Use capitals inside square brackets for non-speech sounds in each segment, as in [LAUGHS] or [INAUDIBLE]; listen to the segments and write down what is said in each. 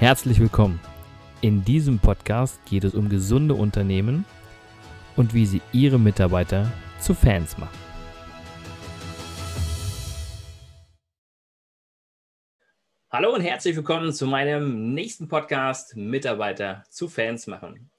Herzlich willkommen. In diesem Podcast geht es um gesunde Unternehmen und wie sie ihre Mitarbeiter zu Fans machen. Hallo und herzlich willkommen zu meinem nächsten Podcast Mitarbeiter zu Fans machen.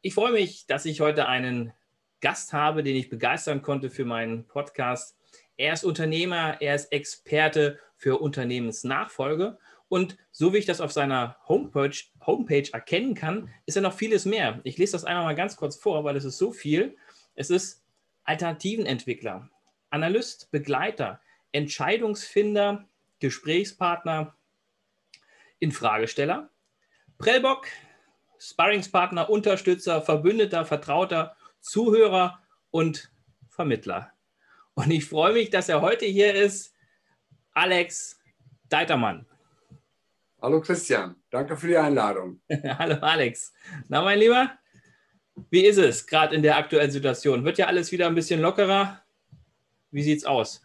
Ich freue mich, dass ich heute einen Gast habe, den ich begeistern konnte für meinen Podcast. Er ist Unternehmer, er ist Experte für Unternehmensnachfolge und so wie ich das auf seiner Homepage, Homepage erkennen kann, ist ja noch vieles mehr. Ich lese das einmal mal ganz kurz vor, weil es ist so viel. Es ist Alternativenentwickler, Analyst, Begleiter, Entscheidungsfinder, Gesprächspartner, Infragesteller, Prellbock, Sparringspartner, Unterstützer, Verbündeter, Vertrauter, Zuhörer und Vermittler. Und ich freue mich, dass er heute hier ist, Alex Deitermann. Hallo Christian, danke für die Einladung. [LAUGHS] Hallo Alex. Na mein Lieber, wie ist es gerade in der aktuellen Situation? Wird ja alles wieder ein bisschen lockerer? Wie sieht es aus?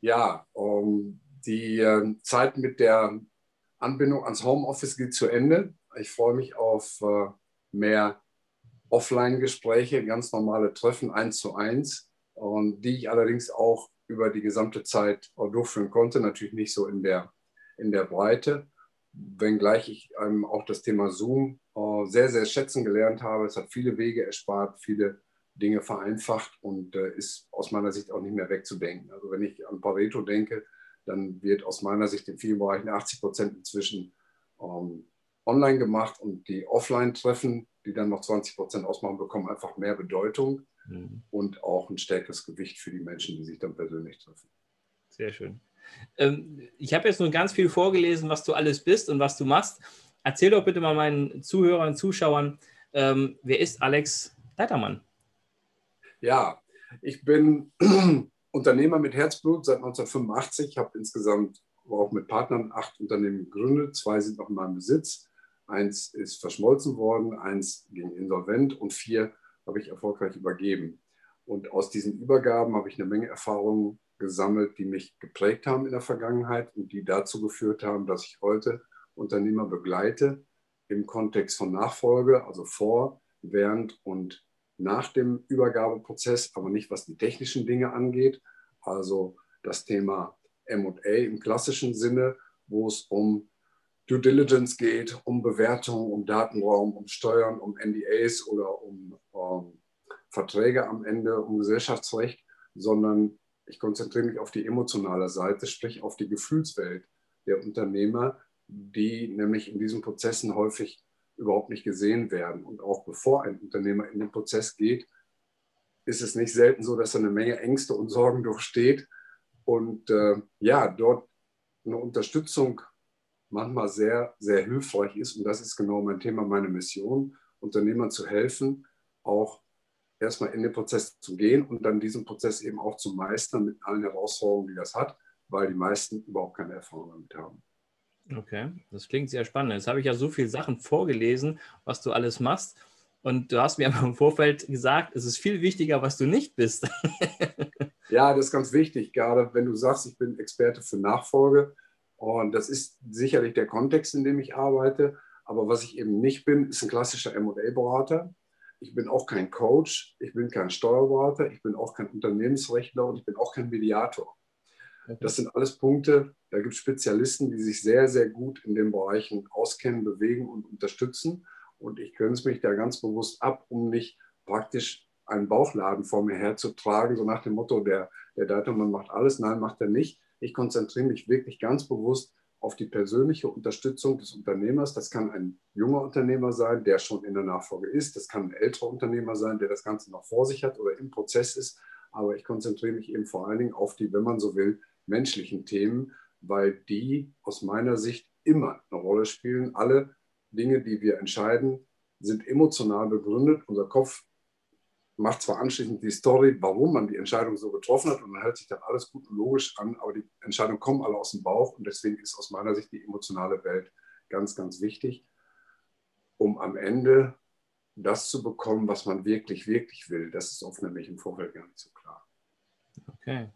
Ja, um, die äh, Zeit mit der Anbindung ans Homeoffice geht zu Ende. Ich freue mich auf äh, mehr Offline-Gespräche, ganz normale Treffen eins zu eins, und die ich allerdings auch über die gesamte Zeit durchführen konnte. Natürlich nicht so in der, in der Breite wenngleich ich ähm, auch das Thema Zoom äh, sehr, sehr schätzen gelernt habe. Es hat viele Wege erspart, viele Dinge vereinfacht und äh, ist aus meiner Sicht auch nicht mehr wegzudenken. Also wenn ich an Pareto denke, dann wird aus meiner Sicht in vielen Bereichen 80 Prozent inzwischen ähm, online gemacht und die Offline-Treffen, die dann noch 20 Prozent ausmachen, bekommen einfach mehr Bedeutung mhm. und auch ein stärkeres Gewicht für die Menschen, die sich dann persönlich treffen. Sehr schön. Ähm, ich habe jetzt nur ganz viel vorgelesen, was du alles bist und was du machst. Erzähl doch bitte mal meinen Zuhörern, Zuschauern, ähm, wer ist Alex Leitermann? Ja, ich bin [CLEARS THROAT] Unternehmer mit Herzblut seit 1985. Ich habe insgesamt auch mit Partnern acht Unternehmen gegründet. Zwei sind noch in meinem Besitz. Eins ist verschmolzen worden, eins ging insolvent und vier habe ich erfolgreich übergeben. Und aus diesen Übergaben habe ich eine Menge Erfahrungen gesammelt, die mich geprägt haben in der Vergangenheit und die dazu geführt haben, dass ich heute Unternehmer begleite im Kontext von Nachfolge, also vor, während und nach dem Übergabeprozess, aber nicht was die technischen Dinge angeht. Also das Thema MA im klassischen Sinne, wo es um Due Diligence geht, um Bewertung, um Datenraum, um Steuern, um NDAs oder um, um ähm, Verträge am Ende, um Gesellschaftsrecht, sondern ich konzentriere mich auf die emotionale Seite, sprich auf die Gefühlswelt der Unternehmer, die nämlich in diesen Prozessen häufig überhaupt nicht gesehen werden. Und auch bevor ein Unternehmer in den Prozess geht, ist es nicht selten so, dass er eine Menge Ängste und Sorgen durchsteht und äh, ja, dort eine Unterstützung manchmal sehr, sehr hilfreich ist. Und das ist genau mein Thema, meine Mission, Unternehmern zu helfen, auch erstmal in den Prozess zu gehen und dann diesen Prozess eben auch zu meistern mit allen Herausforderungen, die das hat, weil die meisten überhaupt keine Erfahrung damit haben. Okay, das klingt sehr spannend. Jetzt habe ich ja so viele Sachen vorgelesen, was du alles machst. Und du hast mir aber [LAUGHS] im Vorfeld gesagt, es ist viel wichtiger, was du nicht bist. [LAUGHS] ja, das ist ganz wichtig, gerade wenn du sagst, ich bin Experte für Nachfolge. Und das ist sicherlich der Kontext, in dem ich arbeite. Aber was ich eben nicht bin, ist ein klassischer MA-Berater ich bin auch kein Coach, ich bin kein Steuerberater, ich bin auch kein Unternehmensrechtler und ich bin auch kein Mediator. Das sind alles Punkte, da gibt es Spezialisten, die sich sehr, sehr gut in den Bereichen auskennen, bewegen und unterstützen. Und ich grenze mich da ganz bewusst ab, um nicht praktisch einen Bauchladen vor mir herzutragen, so nach dem Motto, der, der Datummann macht alles. Nein, macht er nicht. Ich konzentriere mich wirklich ganz bewusst auf die persönliche Unterstützung des Unternehmers. Das kann ein junger Unternehmer sein, der schon in der Nachfolge ist. Das kann ein älterer Unternehmer sein, der das Ganze noch vor sich hat oder im Prozess ist. Aber ich konzentriere mich eben vor allen Dingen auf die, wenn man so will, menschlichen Themen, weil die aus meiner Sicht immer eine Rolle spielen. Alle Dinge, die wir entscheiden, sind emotional begründet. Unser Kopf macht zwar anschließend die Story, warum man die Entscheidung so getroffen hat und dann hört sich dann alles gut und logisch an, aber die Entscheidungen kommen alle aus dem Bauch und deswegen ist aus meiner Sicht die emotionale Welt ganz, ganz wichtig, um am Ende das zu bekommen, was man wirklich, wirklich will. Das ist oft nämlich im Vorfeld gar nicht so klar. Okay.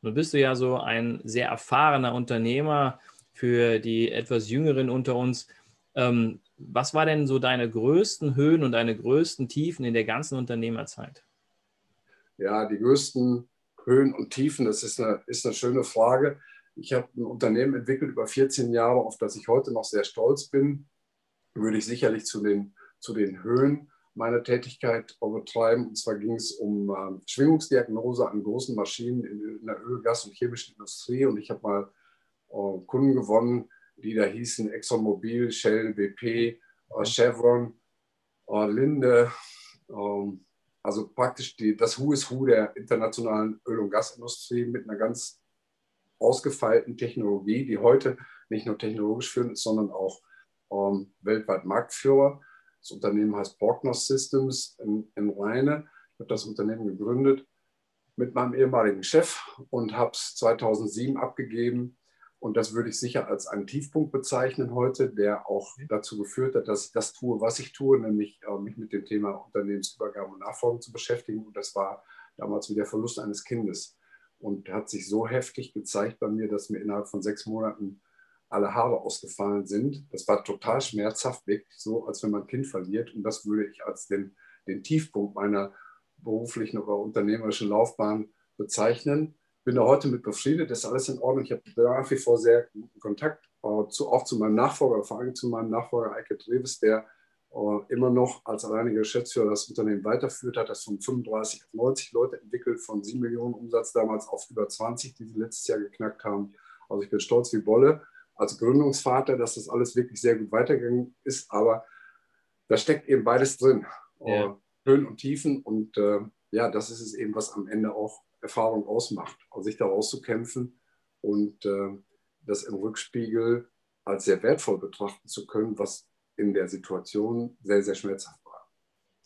Nun bist du ja so ein sehr erfahrener Unternehmer, für die etwas Jüngeren unter uns. Ähm, was war denn so deine größten Höhen und deine größten Tiefen in der ganzen Unternehmerzeit? Ja, die größten Höhen und Tiefen, das ist eine, ist eine schöne Frage. Ich habe ein Unternehmen entwickelt über 14 Jahre, auf das ich heute noch sehr stolz bin. Würde ich sicherlich zu den, zu den Höhen meiner Tätigkeit betreiben. Und zwar ging es um äh, Schwingungsdiagnose an großen Maschinen in, in, der Öl-, Gas- und chemischen Industrie. Und ich habe mal äh, Kunden gewonnen, die da hießen ExxonMobil, Shell, BP, äh, Chevron, äh, Linde. Ähm, also praktisch die, das Who is Who der internationalen Öl- und Gasindustrie mit einer ganz ausgefeilten Technologie, die heute nicht nur technologisch führend ist, sondern auch ähm, weltweit Marktführer. Das Unternehmen heißt Borgnos Systems in, in Rheine. Ich habe das Unternehmen gegründet mit meinem ehemaligen Chef und habe es 2007 abgegeben. Und das würde ich sicher als einen Tiefpunkt bezeichnen heute, der auch dazu geführt hat, dass ich das tue, was ich tue, nämlich äh, mich mit dem Thema Unternehmensübergabe und Nachfolge zu beschäftigen. Und das war damals wie der Verlust eines Kindes und hat sich so heftig gezeigt bei mir, dass mir innerhalb von sechs Monaten alle Haare ausgefallen sind. Das war total schmerzhaft, wirklich so, als wenn man ein Kind verliert. Und das würde ich als den, den Tiefpunkt meiner beruflichen oder unternehmerischen Laufbahn bezeichnen. Bin da heute mit befriedet, ist alles in Ordnung. Ich habe nach wie vor sehr guten Kontakt, äh, zu, auch zu meinem Nachfolger, vor allem zu meinem Nachfolger Eike Treves, der äh, immer noch als alleiniger Geschäftsführer das Unternehmen weiterführt, hat das von 35 auf 90 Leute entwickelt, von 7 Millionen Umsatz damals auf über 20, die sie letztes Jahr geknackt haben. Also ich bin stolz wie Bolle als Gründungsvater, dass das alles wirklich sehr gut weitergegangen ist, aber da steckt eben beides drin. Ja. Äh, Höhen und Tiefen und äh, ja, das ist es eben, was am Ende auch Erfahrung ausmacht, sich da rauszukämpfen und äh, das im Rückspiegel als sehr wertvoll betrachten zu können, was in der Situation sehr, sehr schmerzhaft war.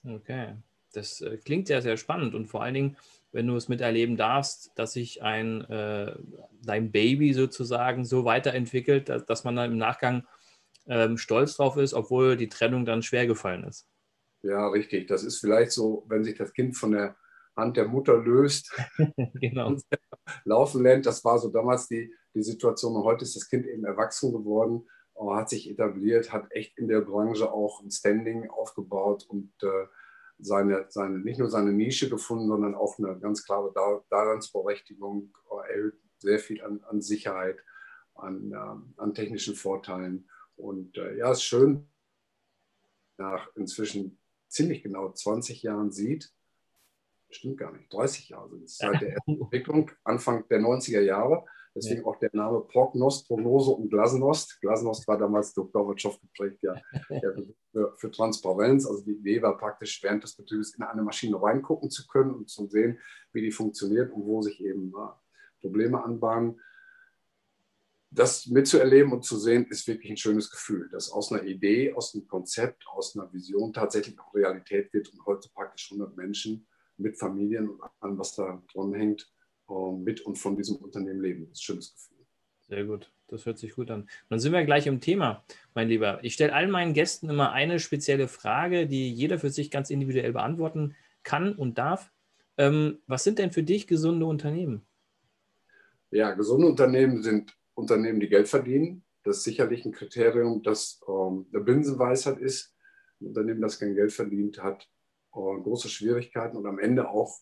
Okay, das äh, klingt sehr, sehr spannend und vor allen Dingen, wenn du es miterleben darfst, dass sich ein äh, dein Baby sozusagen so weiterentwickelt, dass, dass man dann im Nachgang ähm, stolz drauf ist, obwohl die Trennung dann schwer gefallen ist. Ja, richtig. Das ist vielleicht so, wenn sich das Kind von der Hand der Mutter löst [LAUGHS] genau. laufen lernt. Das war so damals die, die Situation. Und heute ist das Kind eben erwachsen geworden hat sich etabliert, hat echt in der Branche auch ein Standing aufgebaut und äh, seine, seine, nicht nur seine Nische gefunden, sondern auch eine ganz klare Daseinsberechtigung, äh, erhöht sehr viel an, an Sicherheit, an, äh, an, technischen Vorteilen. Und äh, ja, es ist schön, nach inzwischen ziemlich genau 20 Jahren sieht, stimmt gar nicht, 30 Jahre sind es, seit [LAUGHS] der Entwicklung, Anfang der 90er Jahre, Deswegen ja. auch der Name Prognost, Prognose und Glasnost. Glasnost war damals durch Gorbatschow geprägt, ja, [LAUGHS] für, für, Transparenz. Also die Idee war praktisch, während des Betriebes in eine Maschine reingucken zu können und zu sehen, wie die funktioniert und wo sich eben ja, Probleme anbahnen. Das mitzuerleben und zu sehen, ist wirklich ein schönes Gefühl, dass aus einer Idee, aus einem Konzept, aus einer Vision tatsächlich auch Realität wird und heute praktisch 100 Menschen mit Familien und allem, was da dran hängt, ähm, mit und von diesem Unternehmen leben. Das ist ein schönes Gefühl. Sehr gut. Das hört sich gut an. Dann sind wir gleich im Thema, mein Lieber. Ich stelle allen meinen Gästen immer eine spezielle Frage, die jeder für sich ganz individuell beantworten kann und darf. Ähm, was sind denn für dich gesunde Unternehmen? Ja, gesunde Unternehmen sind Unternehmen, die Geld verdienen. Das ist sicherlich ein Kriterium, das ähm, eine Binsenweisheit ist. Ein Unternehmen, das kein Geld verdient, hat große Schwierigkeiten und am Ende auch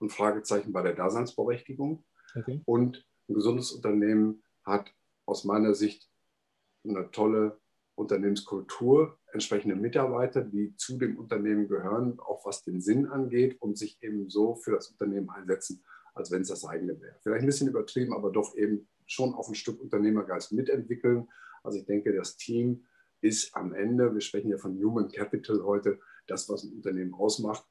ein Fragezeichen bei der Daseinsberechtigung. Okay. Und ein gesundes Unternehmen hat aus meiner Sicht eine tolle Unternehmenskultur, entsprechende Mitarbeiter, die zu dem Unternehmen gehören, auch was den Sinn angeht und sich eben so für das Unternehmen einsetzen, als wenn es das eigene wäre. Vielleicht ein bisschen übertrieben, aber doch eben schon auch ein Stück Unternehmergeist mitentwickeln. Also ich denke, das Team ist am Ende, wir sprechen ja von Human Capital heute, das, was ein Unternehmen ausmacht.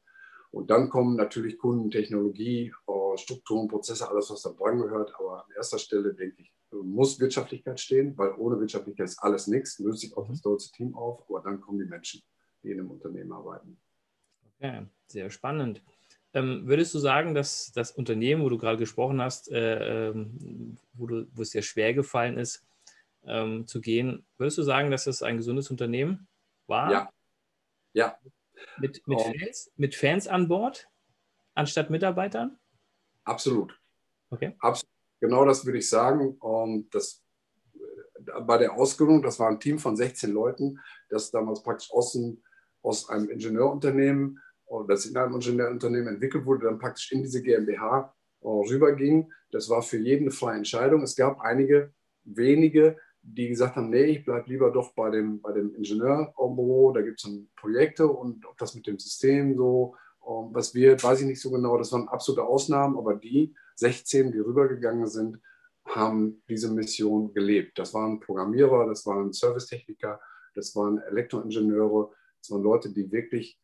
Und dann kommen natürlich Kunden, Technologie, äh, Strukturen, Prozesse, alles, was da dran gehört. Aber an erster Stelle, denke ich, muss Wirtschaftlichkeit stehen, weil ohne Wirtschaftlichkeit ist alles nichts, löst sich auch das deutsche Team auf, aber dann kommen die Menschen, die in einem Unternehmen arbeiten. Okay, sehr spannend. Ähm, würdest du sagen, dass das Unternehmen, wo du gerade gesprochen hast, äh, ähm, wo, du, wo es dir schwer gefallen ist, ähm, zu gehen, würdest du sagen, dass es ein gesundes Unternehmen war? Ja. Ja, mit, mit, oh. Fans, mit Fans an Bord anstatt Mitarbeitern? Absolut. Okay. Absolut. Genau das würde ich sagen. Das, bei der Ausgründung, das war ein Team von 16 Leuten, das damals praktisch aus, aus einem Ingenieurunternehmen oder das in einem Ingenieurunternehmen entwickelt wurde, dann praktisch in diese GmbH rüberging. Das war für jeden eine freie Entscheidung. Es gab einige wenige, die gesagt haben, nee, ich bleibe lieber doch bei dem, bei dem Ingenieurbüro, da gibt es dann Projekte und ob das mit dem System so um, ähm, was wird, weiß ich nicht so genau. Das waren absolute Ausnahmen, aber die 16, die rübergegangen sind, haben diese Mission gelebt. Das waren Programmierer, das waren Servicetechniker, das waren Elektroingenieure, das waren Leute, die wirklich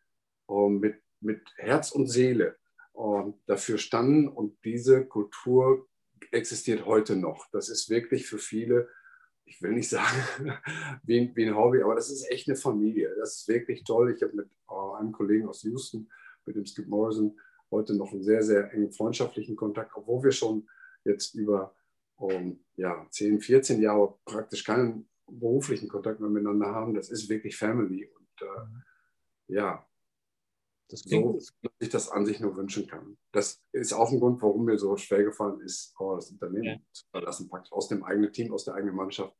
um, mit, mit Herz und Seele um, dafür standen und diese Kultur existiert heute noch. Das ist wirklich für viele ich will nicht sagen [LAUGHS] wie, ein, wie, ein Hobby, aber das ist echt eine Familie. Das ist wirklich toll. Ich habe mit äh, einem Kollegen aus Houston, mit dem Skip Morrison, heute noch einen sehr, sehr engen freundschaftlichen Kontakt, obwohl wir schon jetzt über um, ja, 10, 14 Jahre praktisch keinen beruflichen Kontakt mehr miteinander haben. Das ist wirklich Family. Und äh, mhm. ja, das so ich das an sich nur wünschen kann. Das ist auch ein Grund, warum mir so schwer gefallen ist, oh, das Unternehmen ja. zu verlassen, praktisch aus dem eigenen Team, aus der eigenen Mannschaft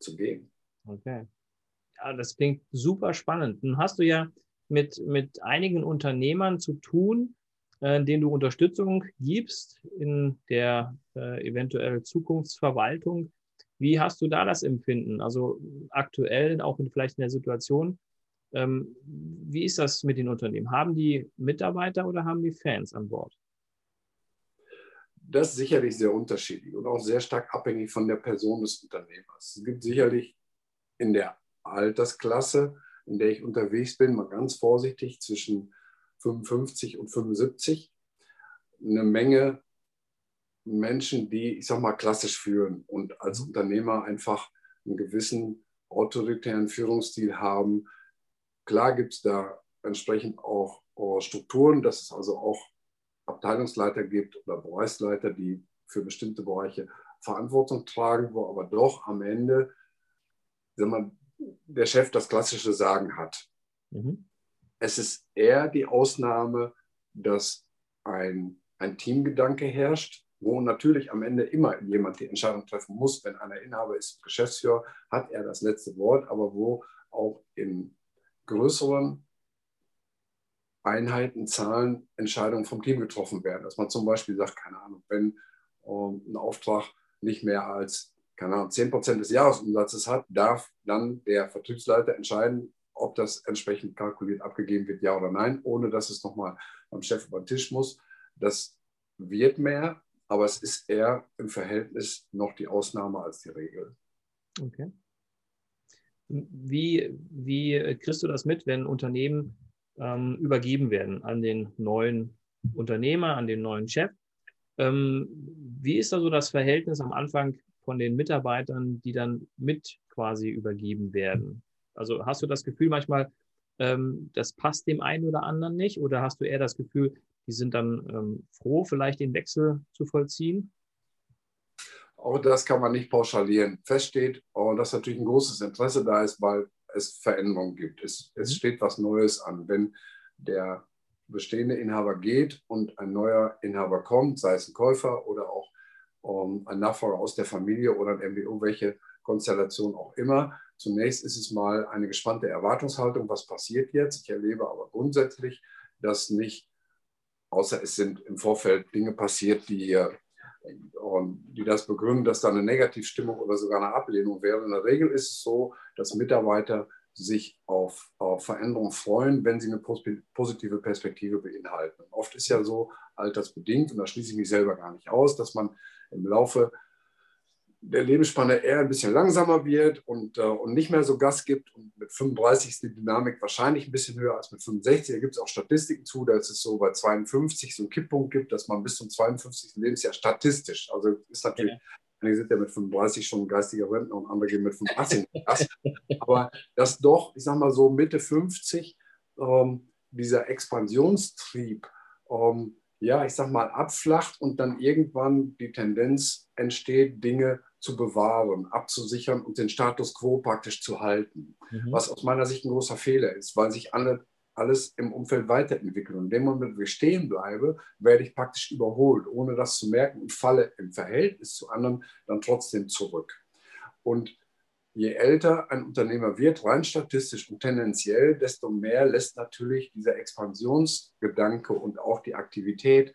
zu gehen. Okay. Ja, das klingt super spannend. Nun hast du ja mit, mit einigen Unternehmern zu tun, äh, denen du Unterstützung gibst in der äh, eventuell Zukunftsverwaltung. Wie hast du da das Empfinden? Also aktuell, auch in, vielleicht in der Situation, ähm, wie ist das mit den Unternehmen? Haben die Mitarbeiter oder haben die Fans an Bord? Das ist sicherlich sehr unterschiedlich und auch sehr stark abhängig von der Person des Unternehmers. Es gibt sicherlich in der Altersklasse, in der ich unterwegs bin, mal ganz vorsichtig zwischen 55 und 75, eine Menge Menschen, die, ich sag mal, klassisch führen und als Unternehmer einfach einen gewissen autoritären Führungsstil haben, Klar gibt es da entsprechend auch Strukturen, dass es also auch Abteilungsleiter gibt oder Bereichsleiter, die für bestimmte Bereiche Verantwortung tragen, wo aber doch am Ende man, der Chef das klassische Sagen hat. Mhm. Es ist eher die Ausnahme, dass ein, ein Teamgedanke herrscht, wo natürlich am Ende immer jemand die Entscheidung treffen muss. Wenn einer Inhaber ist, Geschäftsführer, hat er das letzte Wort, aber wo auch in größeren Einheiten, Zahlen, Entscheidungen vom Team getroffen werden. Dass man zum Beispiel sagt, keine Ahnung, wenn ähm, ein Auftrag nicht mehr als keine Ahnung, 10 Prozent des Jahresumsatzes hat, darf dann der Vertriebsleiter entscheiden, ob das entsprechend kalkuliert abgegeben wird, ja oder nein, ohne dass es nochmal beim Chef über den Tisch muss. Das wird mehr, aber es ist eher im Verhältnis noch die Ausnahme als die Regel. Okay. Wie, wie kriegst du das mit, wenn Unternehmen ähm, übergeben werden an den neuen Unternehmer, an den neuen Chef? Ähm, wie ist da so das Verhältnis am Anfang von den Mitarbeitern, die dann mit quasi übergeben werden? Also hast du das Gefühl manchmal, ähm, das passt dem einen oder anderen nicht? Oder hast du eher das Gefühl, die sind dann ähm, froh, vielleicht den Wechsel zu vollziehen? Auch das kann man nicht pauschalieren. Fest steht, oh, dass natürlich ein großes Interesse da ist, weil es Veränderungen gibt. Es, es mhm. steht was Neues an. Wenn der bestehende Inhaber geht und ein neuer Inhaber kommt, sei es ein Käufer oder auch um, ein Nachfolger aus der Familie oder ein MBO, welche Konstellation auch immer. Zunächst ist es mal eine gespannte Erwartungshaltung, was passiert jetzt. Ich erlebe aber grundsätzlich, dass nicht, außer es sind im Vorfeld Dinge passiert, die hier und die das begründen, dass da eine Negativstimmung oder sogar eine Ablehnung wäre. In der Regel ist es so, dass Mitarbeiter sich auf, auf Veränderungen freuen, wenn sie eine positive Perspektive beinhalten. Oft ist ja so altersbedingt, und da schließe ich mich selber gar nicht aus, dass man im Laufe der Lebensspanne eher ein bisschen langsamer wird und, äh, und nicht mehr so Gas gibt. Und mit 35 ist die Dynamik wahrscheinlich ein bisschen höher als mit 65. Da gibt es auch Statistiken zu, dass es so bei 52 so einen Kipppunkt gibt, dass man bis zum 52. Lebensjahr statistisch, also ist natürlich, ja. einige sind ja mit 35 schon geistiger Rentner und andere gehen mit 85 Gas. Aber dass doch, ich sage mal so Mitte 50, ähm, dieser Expansionstrieb, ähm, ja, ich sag mal, abflacht und dann irgendwann die Tendenz entsteht, Dinge zu bewahren, abzusichern und den Status quo praktisch zu halten. Mhm. Was aus meiner Sicht ein großer Fehler ist, weil sich alle, alles im Umfeld weiterentwickelt. Und in dem Moment, wo ich stehen bleibe, werde ich praktisch überholt, ohne das zu merken und falle im Verhältnis zu anderen dann trotzdem zurück. Und je älter ein Unternehmer wird, rein statistisch und tendenziell, desto mehr lässt natürlich dieser Expansionsgedanke und auch die Aktivität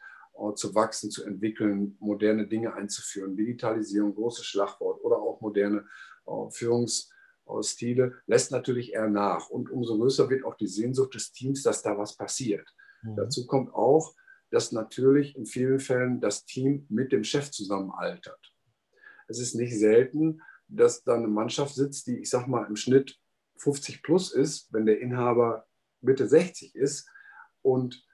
zu wachsen, zu entwickeln, moderne Dinge einzuführen, Digitalisierung, großes Schlagwort oder auch moderne äh, Führungsstile, lässt natürlich eher nach. Und umso größer wird auch die Sehnsucht des Teams, dass da was passiert. Mhm. Dazu kommt auch, dass natürlich in vielen Fällen das Team mit dem Chef zusammen altert. Es ist nicht selten, dass da eine Mannschaft sitzt, die, ich sag mal, im Schnitt 50 plus ist, wenn der Inhaber Mitte 60 ist und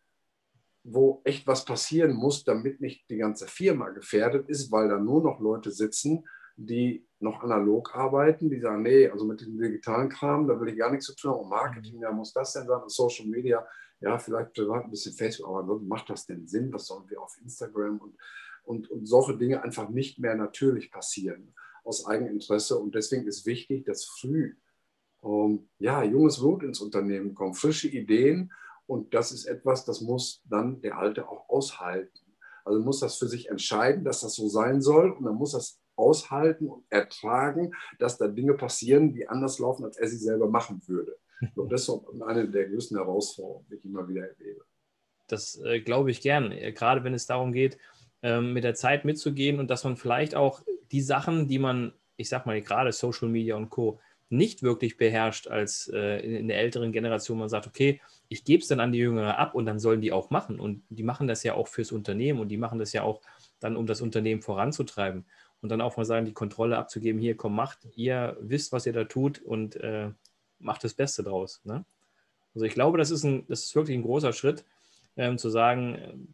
wo echt was passieren muss, damit nicht die ganze Firma gefährdet ist, weil da nur noch Leute sitzen, die noch analog arbeiten, die sagen, nee, also mit dem digitalen Kram, da will ich gar nichts zu tun haben. Und Marketing, ja, muss das denn sein? Und Social Media, ja, vielleicht privat ein bisschen Facebook, aber macht das denn Sinn? Was sollen wir auf Instagram und, und, und solche Dinge einfach nicht mehr natürlich passieren aus Eigeninteresse. Und deswegen ist wichtig, dass früh ähm, ja, junges Blut ins Unternehmen kommt, frische Ideen. Und das ist etwas, das muss dann der Alte auch aushalten. Also muss das für sich entscheiden, dass das so sein soll. Und dann muss das aushalten und ertragen, dass da Dinge passieren, die anders laufen, als er sie selber machen würde. [LAUGHS] Und das ist eine der größten Herausforderungen, die ich immer wieder erlebe. Das äh, glaube ich gern, äh, gerade wenn es darum geht, ähm, mit der Zeit mitzugehen und dass man vielleicht auch die Sachen, die man, ich sag mal gerade Social Media und Co., nicht wirklich beherrscht als äh, in, in der älteren Generation, man sagt, okay, ich gebe es dann an die Jüngere ab und dann sollen die auch machen. Und die machen das ja auch fürs Unternehmen und die machen das ja auch dann, um das Unternehmen voranzutreiben. Und dann auch mal sagen, die Kontrolle abzugeben, hier, komm, macht, ihr wisst, was ihr da tut und äh, macht das Beste draus. Ne? Also ich glaube, das ist, ein, das ist wirklich ein großer Schritt, ähm, zu sagen,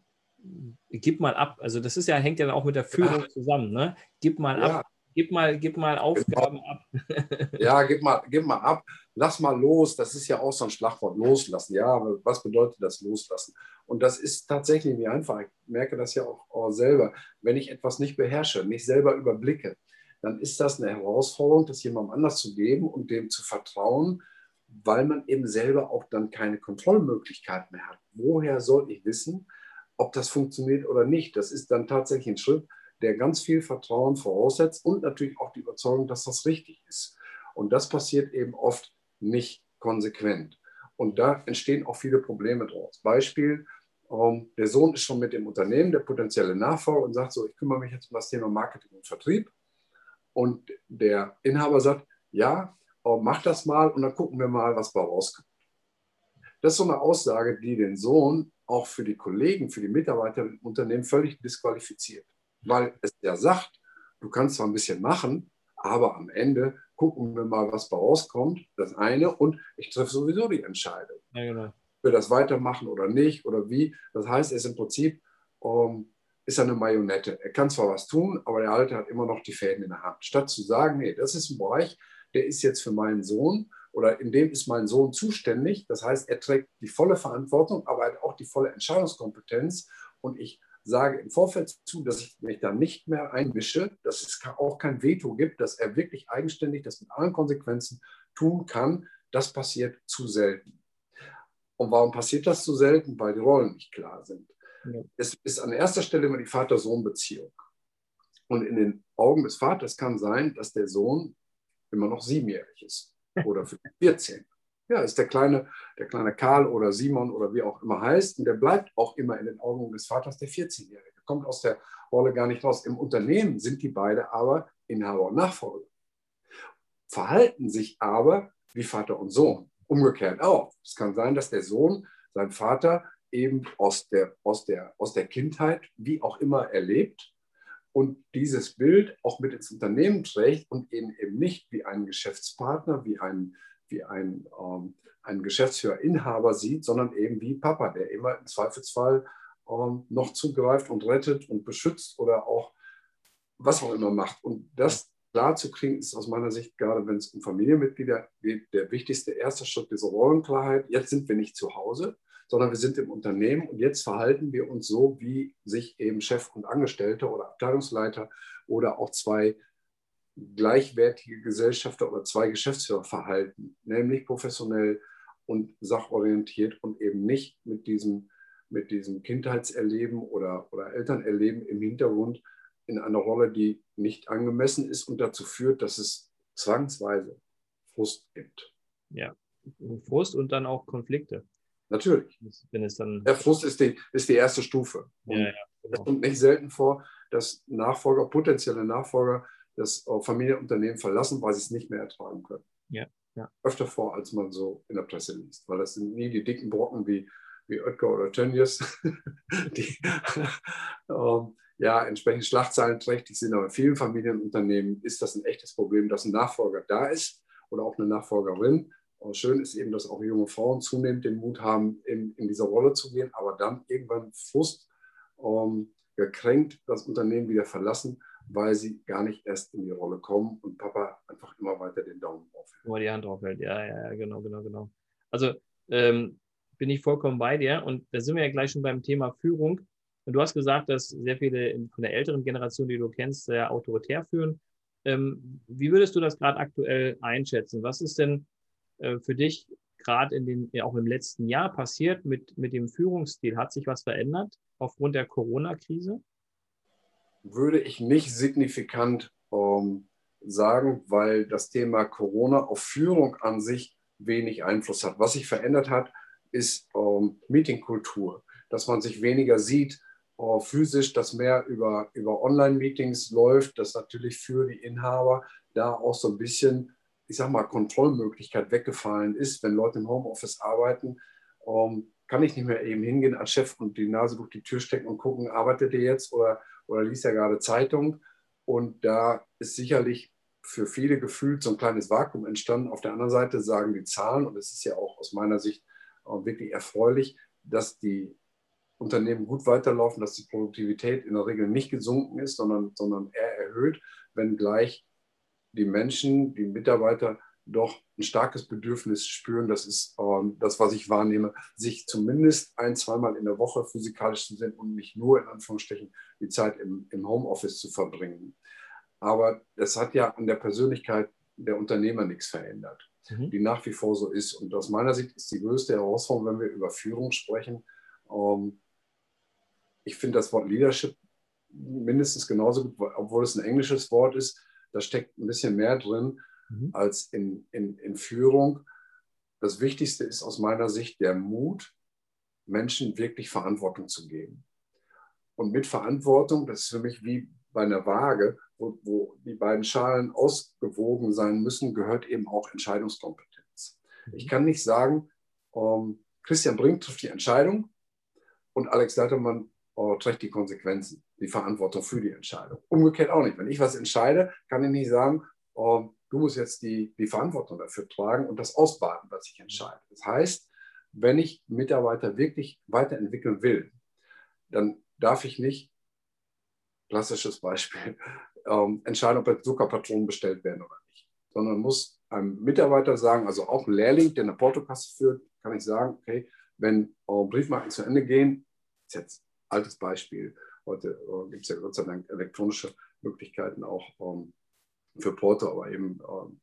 gib mal ab. Also das ist ja, hängt ja auch mit der Führung ja. zusammen. Ne? Gib mal ja. ab. Gib mal, gib mal Aufgaben genau. ab. [LAUGHS] ja, gib mal, gib mal ab. Lass mal los. Das ist ja auch so ein Schlagwort. Loslassen. Ja, aber was bedeutet das Loslassen? Und das ist tatsächlich nicht einfach. Ich merke das ja auch, auch selber. Wenn ich etwas nicht beherrsche, nicht selber überblicke, dann ist das eine Herausforderung, das jemandem anders zu geben und dem zu vertrauen, weil man eben selber auch dann keine Kontrollmöglichkeit mehr hat. Woher soll ich wissen, ob das funktioniert oder nicht. Das ist dann tatsächlich ein Schritt, der ganz viel Vertrauen voraussetzt und natürlich auch die Überzeugung, dass das richtig ist. Und das passiert eben oft nicht konsequent. Und da entstehen auch viele Probleme draus. Beispiel, ähm, der Sohn ist schon mit dem Unternehmen, der potenzielle Nachfolger, und sagt so, ich kümmere mich jetzt um das Thema Marketing und Vertrieb. Und der Inhaber sagt, ja, äh, mach das mal und dann gucken wir mal, was da rauskommt. Das ist so eine Aussage, die den Sohn auch für die Kollegen, für die Mitarbeiter im Unternehmen völlig disqualifiziert. Weil es ja sagt, du kannst zwar ein bisschen machen, aber am Ende gucken wir mal, was da rauskommt. Das eine und ich treffe sowieso die Entscheidung. Ja, genau. Will das weitermachen oder nicht oder wie. Das heißt, er ist im Prinzip ähm, ist eine Marionette. Er kann zwar was tun, aber der Alte hat immer noch die Fäden in der Hand. Statt zu sagen, nee, das ist ein Bereich, der ist jetzt für meinen Sohn oder in dem ist mein Sohn zuständig. Das heißt, er trägt die volle Verantwortung, aber hat auch die volle Entscheidungskompetenz. Und ich sage im Vorfeld zu, dass ich mich da nicht mehr einmische, dass es auch kein Veto gibt, dass er wirklich eigenständig das mit allen Konsequenzen tun kann. Das passiert zu selten. Und warum passiert das zu selten? Weil die Rollen nicht klar sind. Ja. Es ist an erster Stelle immer die Vater-Sohn-Beziehung. Und in den Augen des Vaters kann sein, dass der Sohn immer noch siebenjährig ist oder 14. Ja, ist der kleine, der kleine Karl oder Simon oder wie auch immer heißt. Und der bleibt auch immer in den Augen des Vaters der 14-Jährige. Kommt aus der Rolle gar nicht raus. Im Unternehmen sind die beiden aber Inhaber und Nachfolger. Verhalten sich aber wie Vater und Sohn. Umgekehrt auch. Es kann sein, dass der Sohn seinen Vater eben aus der, aus der, aus der Kindheit wie auch immer erlebt und dieses Bild auch mit ins Unternehmen trägt und eben, eben nicht wie ein Geschäftspartner, wie ein, wie ein, ähm, ein Geschäftsführer, Inhaber sieht, sondern eben wie Papa, der immer im Zweifelsfall ähm, noch zugreift und rettet und beschützt oder auch was auch immer macht. Und das klar zu kriegen, ist aus meiner Sicht, gerade wenn es um Familienmitglieder geht, der wichtigste erste Schritt, diese Rollenklarheit. Jetzt sind wir nicht zu Hause, sondern wir sind im Unternehmen und jetzt verhalten wir uns so, wie sich eben Chef und Angestellte oder Abteilungsleiter oder auch zwei gleichwertige Gesellschafter oder zwei Geschäftsführer verhalten, nämlich professionell und sachorientiert und eben nicht mit diesem, mit diesem Kindheitserleben oder, oder Elternerleben im Hintergrund in einer Rolle, die nicht angemessen ist und dazu führt, dass es zwangsweise Frust gibt. Ja, Frust und dann auch Konflikte. Natürlich. Wenn es dann Der Frust ist die, ist die erste Stufe. Und ja, ja, es genau. kommt nicht selten vor, dass Nachfolger, potenzielle Nachfolger, das Familienunternehmen verlassen, weil sie es nicht mehr ertragen können. Ja, ja. Öfter vor, als man so in der Presse liest. Weil das sind nie die dicken Brocken wie, wie Oetker oder Tönnies, [LAUGHS] die [LAUGHS] ähm, ja entsprechend schlagzeilenträchtig sind. Aber in vielen Familienunternehmen ist das ein echtes Problem, dass ein Nachfolger da ist oder auch eine Nachfolgerin. Und schön ist eben, dass auch junge Frauen zunehmend den Mut haben, in, in diese Rolle zu gehen, aber dann irgendwann Frust ähm, gekränkt das Unternehmen wieder verlassen, weil sie gar nicht erst in die Rolle kommen und Papa einfach immer weiter den Daumen drauf hält. Wo die Hand drauf hält. Ja, ja, ja, genau, genau, genau. Also ähm, bin ich vollkommen bei dir. Und da sind wir ja gleich schon beim Thema Führung. Und du hast gesagt, dass sehr viele von der älteren Generation, die du kennst, sehr autoritär führen. Ähm, wie würdest du das gerade aktuell einschätzen? Was ist denn äh, für dich gerade in den, auch im letzten Jahr passiert mit, mit dem Führungsstil? Hat sich was verändert aufgrund der Corona-Krise? Würde ich nicht signifikant ähm, sagen, weil das Thema Corona auf Führung an sich wenig Einfluss hat. Was sich verändert hat, ist ähm, Meetingkultur, dass man sich weniger sieht äh, physisch, dass mehr über, über Online-Meetings läuft, dass natürlich für die Inhaber da auch so ein bisschen, ich sag mal, Kontrollmöglichkeit weggefallen ist. Wenn Leute im Homeoffice arbeiten, ähm, kann ich nicht mehr eben hingehen als Chef und die Nase durch die Tür stecken und gucken, arbeitet ihr jetzt oder, oder liest er gerade Zeitung? Und da ist sicherlich für viele gefühlt so ein kleines Vakuum entstanden. Auf der anderen Seite sagen die Zahlen, und es ist ja auch aus meiner Sicht wirklich erfreulich, dass die Unternehmen gut weiterlaufen, dass die Produktivität in der Regel nicht gesunken ist, sondern, sondern eher erhöht, wenngleich die Menschen, die Mitarbeiter doch ein starkes Bedürfnis spüren, das ist ähm, das, was ich wahrnehme, sich zumindest ein, zweimal in der Woche physikalisch zu sehen und nicht nur in Anführungsstrichen die Zeit im, im Homeoffice zu verbringen. Aber das hat ja an der Persönlichkeit der Unternehmer nichts verändert, mhm. die nach wie vor so ist. Und aus meiner Sicht ist die größte Herausforderung, wenn wir über Führung sprechen, ähm, ich finde das Wort Leadership mindestens genauso gut, obwohl es ein englisches Wort ist, da steckt ein bisschen mehr drin mhm. als in, in, in Führung. Das Wichtigste ist aus meiner Sicht der Mut, Menschen wirklich Verantwortung zu geben. Und mit Verantwortung, das ist für mich wie bei einer Waage, wo, wo die beiden Schalen ausgewogen sein müssen, gehört eben auch Entscheidungskompetenz. Mhm. Ich kann nicht sagen, ähm, Christian Brink trifft die Entscheidung und Alex Leitermann äh, trägt die Konsequenzen, die Verantwortung für die Entscheidung. Umgekehrt auch nicht. Wenn ich was entscheide, kann ich nicht sagen, äh, du musst jetzt die, die Verantwortung dafür tragen und das ausbaden, was ich entscheide. Das heißt, wenn ich Mitarbeiter wirklich weiterentwickeln will, dann darf ich nicht, klassisches Beispiel, [LAUGHS] ähm, entscheiden, ob Zuckerpatronen bestellt werden oder nicht, sondern muss einem Mitarbeiter sagen, also auch ein Lehrling, der eine Portokasse führt, kann ich sagen, okay, wenn äh, Briefmarken zu Ende gehen, ist jetzt altes Beispiel, heute äh, gibt es ja Gott sei Dank elektronische Möglichkeiten auch ähm, für Porto, aber eben ähm,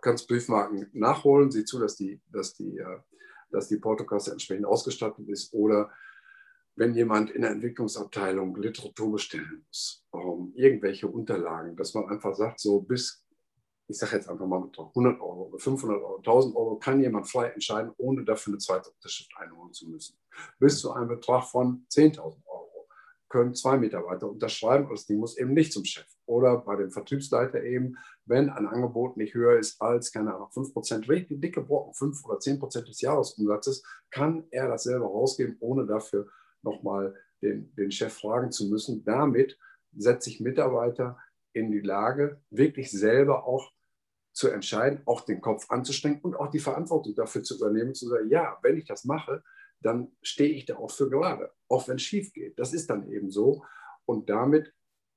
kannst Briefmarken nachholen, sieh zu, dass die, dass die, äh, dass die Portokasse entsprechend ausgestattet ist oder wenn jemand in der Entwicklungsabteilung Literatur bestellen muss, ähm, irgendwelche Unterlagen, dass man einfach sagt, so bis, ich sage jetzt einfach mal mit 100 Euro oder 500 Euro, 1000 Euro, kann jemand frei entscheiden, ohne dafür eine zweite Unterschrift einholen zu müssen. Bis zu einem Betrag von 10.000 Euro können zwei Mitarbeiter unterschreiben, aber das Ding muss eben nicht zum Chef. Oder bei dem Vertriebsleiter eben, wenn ein Angebot nicht höher ist als, keine Ahnung, 5%, richtig dicke Brocken, 5 oder 10% des Jahresumsatzes, kann er das selber rausgeben, ohne dafür nochmal den, den Chef fragen zu müssen. Damit setze ich Mitarbeiter in die Lage, wirklich selber auch zu entscheiden, auch den Kopf anzustrengen und auch die Verantwortung dafür zu übernehmen, zu sagen, ja, wenn ich das mache, dann stehe ich da auch für gerade, auch wenn es schief geht. Das ist dann eben so. Und damit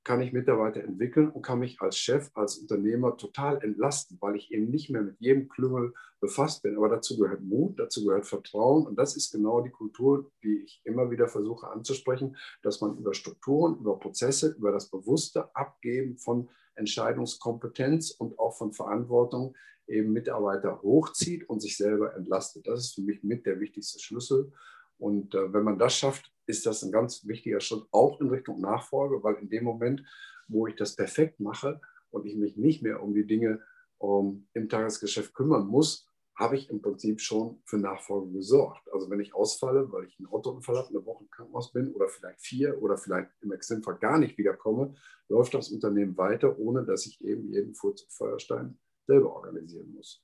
kann ich Mitarbeiter entwickeln und kann mich als Chef, als Unternehmer total entlasten, weil ich eben nicht mehr mit jedem Klüngel befasst bin. Aber dazu gehört Mut, dazu gehört Vertrauen und das ist genau die Kultur, die ich immer wieder versuche anzusprechen, dass man über Strukturen, über Prozesse, über das bewusste Abgeben von Entscheidungskompetenz und auch von Verantwortung eben Mitarbeiter hochzieht und sich selber entlastet. Das ist für mich mit der wichtigste Schlüssel. Und äh, wenn man das schafft, ist das ein ganz wichtiger Schritt auch in Richtung Nachfolge, weil in dem Moment, wo ich das perfekt mache und ich mich nicht mehr um die Dinge um, im Tagesgeschäft kümmern muss, habe ich im Prinzip schon für Nachfolge gesorgt. Also wenn ich ausfalle, weil ich einen Autounfall habe, eine Woche im Krankenhaus bin oder vielleicht vier oder vielleicht im Extremfall gar nicht wiederkomme, läuft das Unternehmen weiter, ohne dass ich eben jeden Feuerstein selber organisieren muss.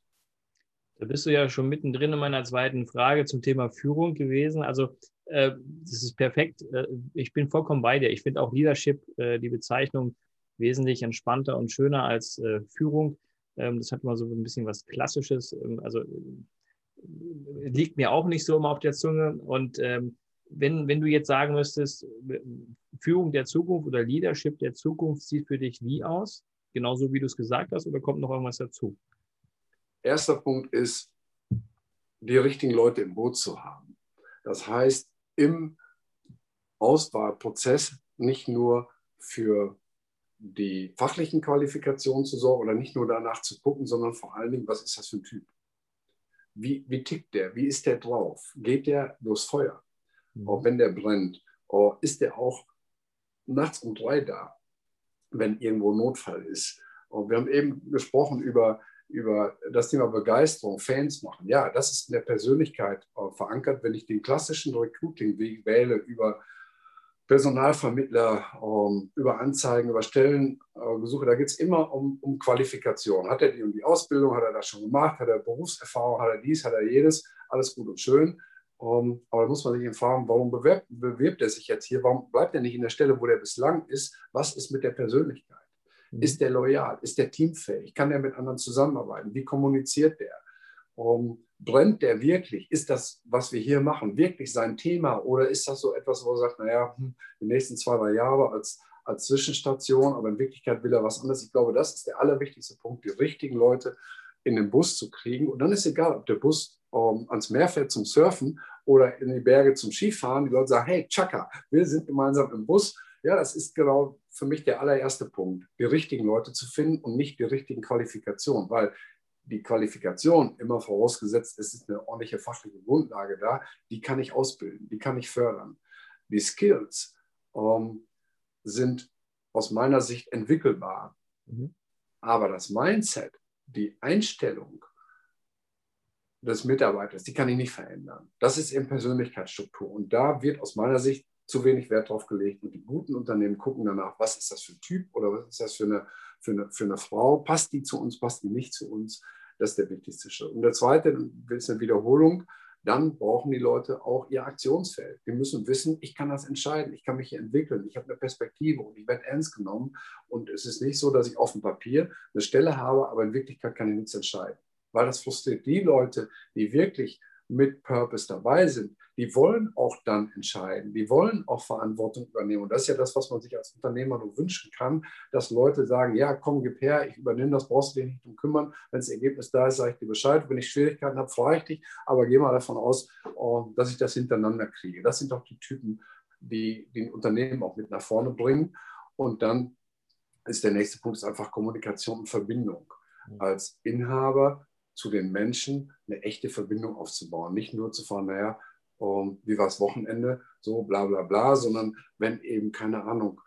Da bist du ja schon mittendrin in meiner zweiten Frage zum Thema Führung gewesen. Also äh, das ist perfekt. Äh, ich bin vollkommen bei dir. Ich finde auch Leadership, äh, die Bezeichnung, wesentlich entspannter und schöner als äh, Führung. Ähm, das hat mal so ein bisschen was Klassisches. Ähm, also äh, liegt mir auch nicht so immer auf der Zunge. Und ähm, wenn, wenn du jetzt sagen müsstest, Führung der Zukunft oder Leadership der Zukunft sieht für dich wie aus? Genauso wie du es gesagt hast, oder kommt noch irgendwas dazu? Erster Punkt ist, die richtigen Leute im Boot zu haben. Das heißt, im Auswahlprozess nicht nur für die fachlichen Qualifikationen zu sorgen oder nicht nur danach zu gucken, sondern vor allen Dingen, was ist das für ein Typ? Wie, wie tickt der? Wie ist der drauf? Geht der durchs Feuer? Mhm. Auch wenn der brennt? Oder ist der auch nachts um drei da, wenn irgendwo Notfall ist? Und wir haben eben gesprochen über, über das Thema Begeisterung, Fans machen. Ja, das ist in der Persönlichkeit äh, verankert. Wenn ich den klassischen Recruiting-Weg wähle über Personalvermittler ähm, über Anzeigen, über Stellengesuche, äh, da geht es immer um, um Qualifikation. Hat er die und die Ausbildung, hat er das schon gemacht, hat er Berufserfahrung, hat er dies, hat er jedes, alles gut und schön. Ähm, aber da muss man sich fragen, warum bewirbt, bewirbt er sich jetzt hier? Warum bleibt er nicht in der Stelle, wo er bislang ist? Was ist mit der Persönlichkeit? Mhm. Ist der loyal? Ist der teamfähig? Kann er mit anderen zusammenarbeiten? Wie kommuniziert der? Um, brennt der wirklich? Ist das, was wir hier machen, wirklich sein Thema? Oder ist das so etwas, wo er sagt, naja, hm, die nächsten zwei, drei Jahre als, als Zwischenstation, aber in Wirklichkeit will er was anderes? Ich glaube, das ist der allerwichtigste Punkt, die richtigen Leute in den Bus zu kriegen. Und dann ist egal, ob der Bus ähm, ans Meer fährt zum Surfen oder in die Berge zum Skifahren. Die Leute sagen, hey, Chaka, wir sind gemeinsam im Bus. Ja, das ist genau für mich der allererste Punkt, die richtigen Leute zu finden und nicht die richtigen Qualifikationen, weil die Qualifikation immer vorausgesetzt, es ist eine ordentliche fachliche Grundlage da, die kann ich ausbilden, die kann ich fördern. Die Skills ähm, sind aus meiner Sicht entwickelbar. Mhm. Aber das Mindset, die Einstellung des Mitarbeiters, die kann ich nicht verändern. Das ist eben Persönlichkeitsstruktur. Und da wird aus meiner Sicht zu wenig Wert drauf gelegt. Und die guten Unternehmen gucken danach, was ist das für ein Typ oder was ist das für eine, für eine, für eine Frau? Passt die zu uns, passt die nicht zu uns? Das ist der wichtigste Schritt. Und der zweite ist eine Wiederholung. Dann brauchen die Leute auch ihr Aktionsfeld. Die müssen wissen, ich kann das entscheiden, ich kann mich hier entwickeln, ich habe eine Perspektive und ich werde ernst genommen. Und es ist nicht so, dass ich auf dem Papier eine Stelle habe, aber in Wirklichkeit kann ich nichts entscheiden. Weil das frustriert die Leute, die wirklich mit Purpose dabei sind, die wollen auch dann entscheiden, die wollen auch Verantwortung übernehmen. Und das ist ja das, was man sich als Unternehmer nur wünschen kann, dass Leute sagen, ja, komm, gib her, ich übernehme das, brauchst du dich nicht drum kümmern. Wenn das Ergebnis da ist, sage ich dir Bescheid. Wenn ich Schwierigkeiten habe, frage ich dich, aber geh mal davon aus, oh, dass ich das hintereinander kriege. Das sind doch die Typen, die den Unternehmen auch mit nach vorne bringen. Und dann ist der nächste Punkt einfach Kommunikation und Verbindung. Als Inhaber zu den Menschen eine echte Verbindung aufzubauen. Nicht nur zu fahren, naja, um, wie war das Wochenende, so bla bla bla, sondern wenn eben, keine Ahnung,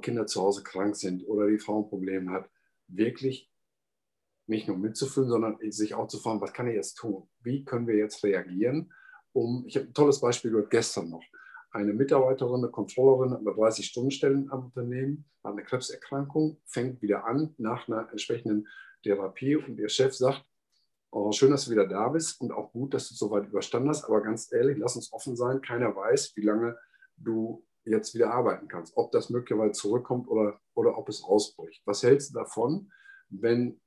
Kinder zu Hause krank sind oder die Frau ein Problem hat, wirklich nicht nur mitzufühlen, sondern sich auch zu fragen, was kann ich jetzt tun? Wie können wir jetzt reagieren? Um, ich habe ein tolles Beispiel gehört gestern noch. Eine Mitarbeiterin, eine Controllerin hat eine 30-Stunden-Stellen am Unternehmen, hat eine Krebserkrankung, fängt wieder an nach einer entsprechenden Therapie und ihr Chef sagt, schön, dass du wieder da bist und auch gut, dass du so weit überstanden hast. Aber ganz ehrlich, lass uns offen sein. Keiner weiß, wie lange du jetzt wieder arbeiten kannst. Ob das möglicherweise zurückkommt oder, oder ob es ausbricht. Was hältst du davon, wenn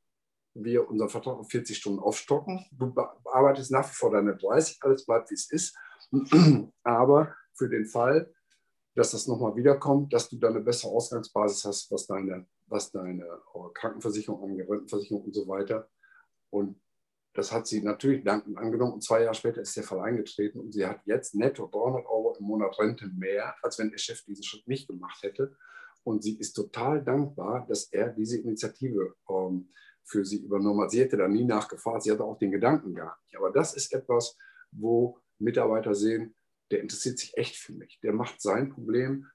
wir unseren Vertrag auf 40 Stunden aufstocken? Du arbeitest nach wie vor deine 30, alles bleibt, wie es ist. [CLEARS THROAT] Aber für den Fall, dass das nochmal wiederkommt, dass du dann eine bessere Ausgangsbasis hast, was deine, was deine äh, Krankenversicherung angeht, Rentenversicherung und so weiter. Und das hat sie natürlich dankend angenommen und zwei Jahre später ist der Fall eingetreten und sie hat jetzt netto 300 Euro im Monat Rente mehr, als wenn ihr Chef diesen Schritt nicht gemacht hätte. Und sie ist total dankbar, dass er diese Initiative ähm, für sie übernommen hat. Sie hätte da nie nachgefragt, sie hatte auch den Gedanken gar nicht. Aber das ist etwas, wo Mitarbeiter sehen, der interessiert sich echt für mich. Der macht sein Problem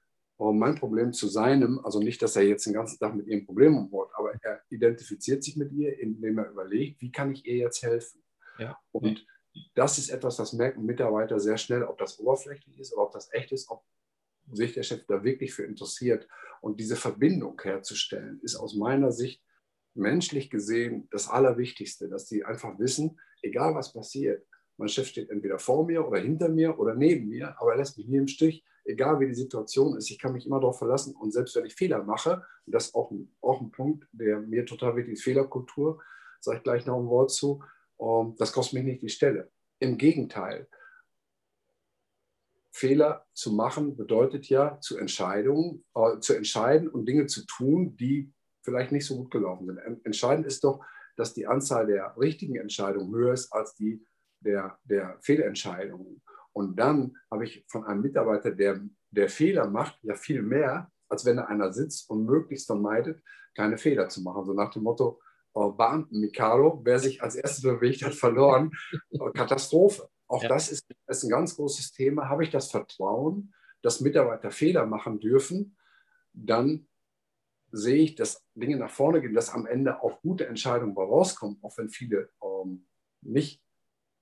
mein Problem zu seinem, also nicht, dass er jetzt den ganzen Tag mit ihrem Problem umbaut, aber er identifiziert sich mit ihr, indem er überlegt, wie kann ich ihr jetzt helfen? Ja. Und das ist etwas, das merken Mitarbeiter sehr schnell, ob das oberflächlich ist oder ob das echt ist, ob sich der Chef da wirklich für interessiert. Und diese Verbindung herzustellen, ist aus meiner Sicht menschlich gesehen das Allerwichtigste, dass sie einfach wissen, egal was passiert, mein Chef steht entweder vor mir oder hinter mir oder neben mir, aber er lässt mich nie im Stich, egal wie die Situation ist. Ich kann mich immer darauf verlassen und selbst wenn ich Fehler mache, und das ist auch ein, auch ein Punkt, der mir total wichtig ist, Fehlerkultur, sage ich gleich noch ein Wort zu, um, das kostet mich nicht die Stelle. Im Gegenteil, Fehler zu machen bedeutet ja zu Entscheidungen, äh, zu entscheiden und Dinge zu tun, die vielleicht nicht so gut gelaufen sind. Entscheidend ist doch, dass die Anzahl der richtigen Entscheidungen höher ist als die der, der Fehlentscheidungen. Und dann habe ich von einem Mitarbeiter, der, der Fehler macht, ja viel mehr, als wenn da einer sitzt und möglichst vermeidet, keine Fehler zu machen. So nach dem Motto, oh, Beamten Mikalo, wer sich als erstes bewegt hat, verloren. Katastrophe. Auch ja. das ist, ist ein ganz großes Thema. Habe ich das Vertrauen, dass Mitarbeiter Fehler machen dürfen, dann sehe ich, dass Dinge nach vorne gehen, dass am Ende auch gute Entscheidungen rauskommen, auch wenn viele ähm, nicht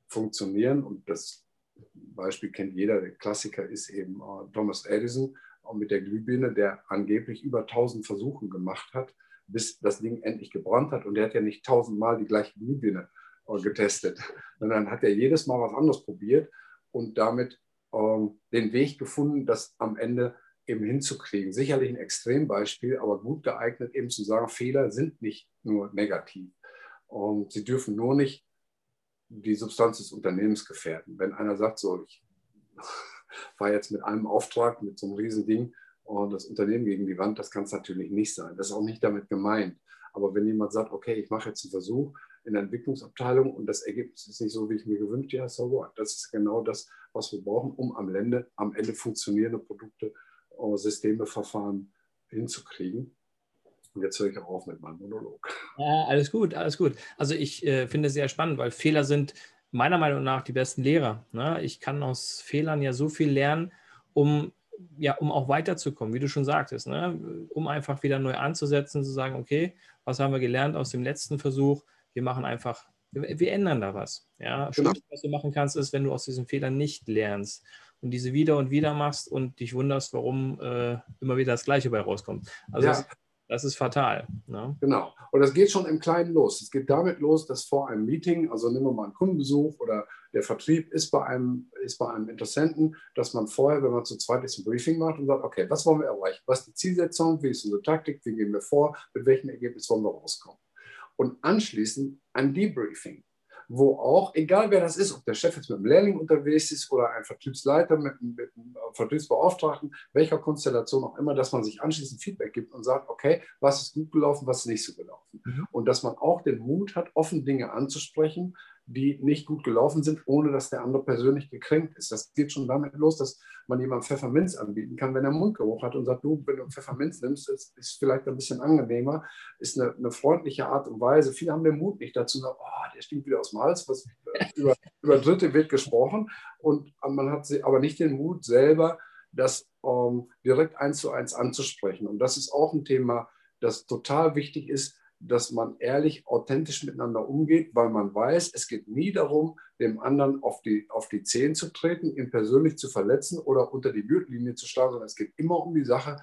funktionieren. Und das Beispiel kennt jeder, der Klassiker ist eben äh, Thomas Edison mit der Glühbirne, der angeblich über 1000 Versuche gemacht hat, bis das Ding endlich gebrannt hat. Und der hat ja nicht tausendmal die gleiche Glühbirne äh, getestet, [LAUGHS] sondern hat er jedes Mal was anderes probiert und damit ähm, den Weg gefunden, das am Ende eben hinzukriegen. Sicherlich ein Extrembeispiel, aber gut geeignet, eben zu sagen, Fehler sind nicht nur negativ. Und sie dürfen nur nicht die Substanz des Unternehmens gefährden. Wenn einer sagt, so, ich [LAUGHS] fahre jetzt mit einem Auftrag, mit so einem Riesending und das Unternehmen gegen die Wand, das kann es natürlich nicht sein. Das ist auch nicht damit gemeint. Aber wenn jemand sagt, okay, ich mache jetzt einen Versuch in der Entwicklungsabteilung und das Ergebnis ist nicht so, wie ich mir gewünscht habe, ja, so what? Das ist genau das, was wir brauchen, um am Ende, am Ende funktionierende Produkte Systeme, Verfahren hinzukriegen. Und jetzt höre ich auch auf mit meinem Monolog. Ja, alles gut, alles gut. Also ich äh, finde es sehr spannend, weil Fehler sind meiner Meinung nach die besten Lehrer. Ne? Ich kann aus Fehlern ja so viel lernen, um ja, um auch weiterzukommen, wie du schon sagtest, ne? um einfach wieder neu anzusetzen, zu sagen, okay, was haben wir gelernt aus dem letzten Versuch? Wir machen einfach, wir, wir ändern da was. Ja, genau. was du machen kannst, ist, wenn du aus diesen Fehlern nicht lernst und diese wieder und wieder machst und dich wunderst, warum äh, immer wieder das Gleiche bei rauskommt. Also ja. das, das, ist fatal. Ne? Genau. Und das geht schon im Kleinen los. Es geht damit los, dass vor einem Meeting, also nehmen wir mal einen Kundenbesuch oder der Vertrieb ist bei einem, ist bei einem Interessenten, dass man vorher, wenn man zu zweit ist, ein Briefing macht und sagt, okay, was wollen wir erreichen? Was ist die Zielsetzung? Wie ist unsere Taktik? Wie gehen wir vor? Mit welchem Ergebnis wollen wir rauskommen? Und anschließend ein Debriefing wo auch, egal wer das ist, ob der Chef jetzt mit einem Lehrling unterwegs ist oder ein Vertriebsleiter mit, mit einem Vertriebsbeauftragten, welcher Konstellation auch immer, dass man sich anschließend Feedback gibt und sagt, okay, was ist gut gelaufen, was ist nicht so gelaufen. Mhm. Und dass man auch den Mut hat, offen Dinge anzusprechen, die nicht gut gelaufen sind, ohne dass der andere persönlich gekränkt ist. Das geht schon damit los, dass man jemandem Pfefferminz anbieten kann, wenn er Mundgeruch hat und sagt, du, wenn du Pfefferminz nimmst, ist, ist vielleicht ein bisschen angenehmer, ist eine, eine, freundliche Art und Weise. Viele haben den Mut nicht dazu, oh, der stinkt wieder aus dem Hals, was, über, [LAUGHS] über Dritte wird gesprochen und man hat aber nicht den Mut selber, das ähm, direkt eins zu eins anzusprechen. Und das ist auch ein Thema, das total wichtig ist, dass man ehrlich, authentisch miteinander umgeht, weil man weiß, es geht nie darum, dem anderen auf die, auf die Zehen zu treten, ihn persönlich zu verletzen oder unter die Gürtellinie zu schlagen, sondern es geht immer um die Sache,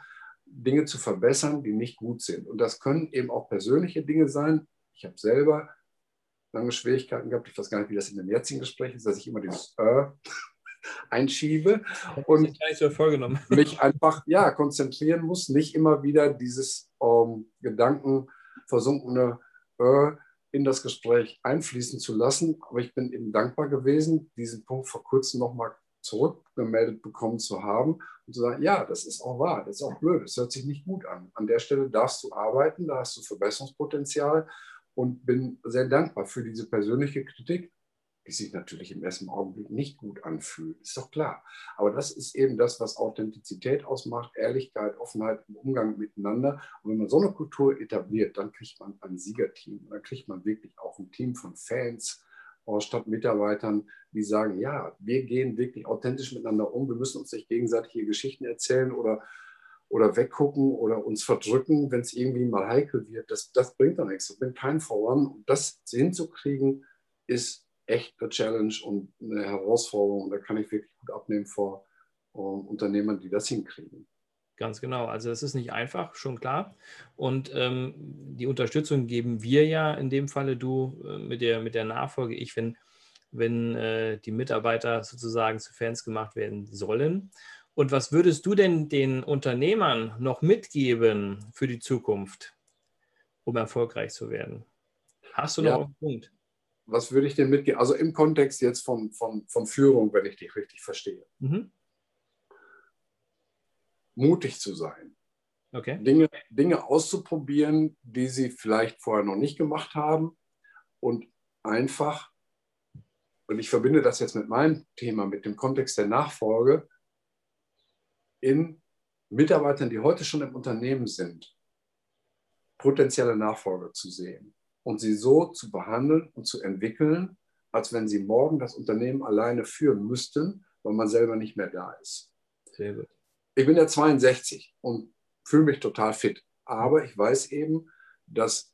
Dinge zu verbessern, die nicht gut sind. Und das können eben auch persönliche Dinge sein. Ich habe selber lange Schwierigkeiten gehabt, ich weiß gar nicht, wie das in dem jetzigen Gespräch ist, dass ich immer dieses äh [LAUGHS] einschiebe und so mich einfach ja, konzentrieren muss, nicht immer wieder dieses ähm, Gedanken versunkene äh, in das Gespräch einfließen zu lassen. Aber ich bin eben dankbar gewesen, diesen Punkt vor kurzem nochmal zurückgemeldet bekommen zu haben und zu sagen, ja, das ist auch wahr, das ist auch blöd, das hört sich nicht gut an. An der Stelle darfst du arbeiten, da hast du Verbesserungspotenzial und bin sehr dankbar für diese persönliche Kritik die sich natürlich im ersten Augenblick nicht gut anfühlt. Ist doch klar. Aber das ist eben das, was Authentizität ausmacht, Ehrlichkeit, Offenheit im Umgang miteinander. Und wenn man so eine Kultur etabliert, dann kriegt man ein Siegerteam. Dann kriegt man wirklich auch ein Team von Fans, statt Mitarbeitern, die sagen, ja, wir gehen wirklich authentisch miteinander um. Wir müssen uns nicht gegenseitig hier Geschichten erzählen oder oder weggucken oder uns verdrücken, wenn es irgendwie mal heikel wird. Das, das bringt doch nichts. Ich bin kein Voran. Und das hinzukriegen, ist echt eine Challenge und eine Herausforderung. Und da kann ich wirklich gut abnehmen vor uh, Unternehmern, die das hinkriegen. Ganz genau. Also das ist nicht einfach, schon klar. Und ähm, die Unterstützung geben wir ja in dem Falle du äh, mit, der, mit der Nachfolge. Ich, wenn, wenn äh, die Mitarbeiter sozusagen zu Fans gemacht werden sollen. Und was würdest du denn den Unternehmern noch mitgeben für die Zukunft, um erfolgreich zu werden? Hast du noch ja. einen Punkt? Was würde ich denn mitgeben? Also im Kontext jetzt von, von, von Führung, wenn ich dich richtig verstehe. Mhm mutig zu sein. Okay. Dinge, Dinge auszuprobieren, die sie vielleicht vorher noch nicht gemacht haben und einfach, und ich verbinde das jetzt mit meinem Thema, mit dem Kontext der Nachfolge, in Mitarbeitern, die heute schon im Unternehmen sind, potenzielle Nachfolger zu sehen und sie so zu behandeln und zu entwickeln, als wenn sie morgen das Unternehmen alleine führen müssten, weil man selber nicht mehr da ist. Sehr gut ich bin ja 62 und fühle mich total fit. Aber ich weiß eben, dass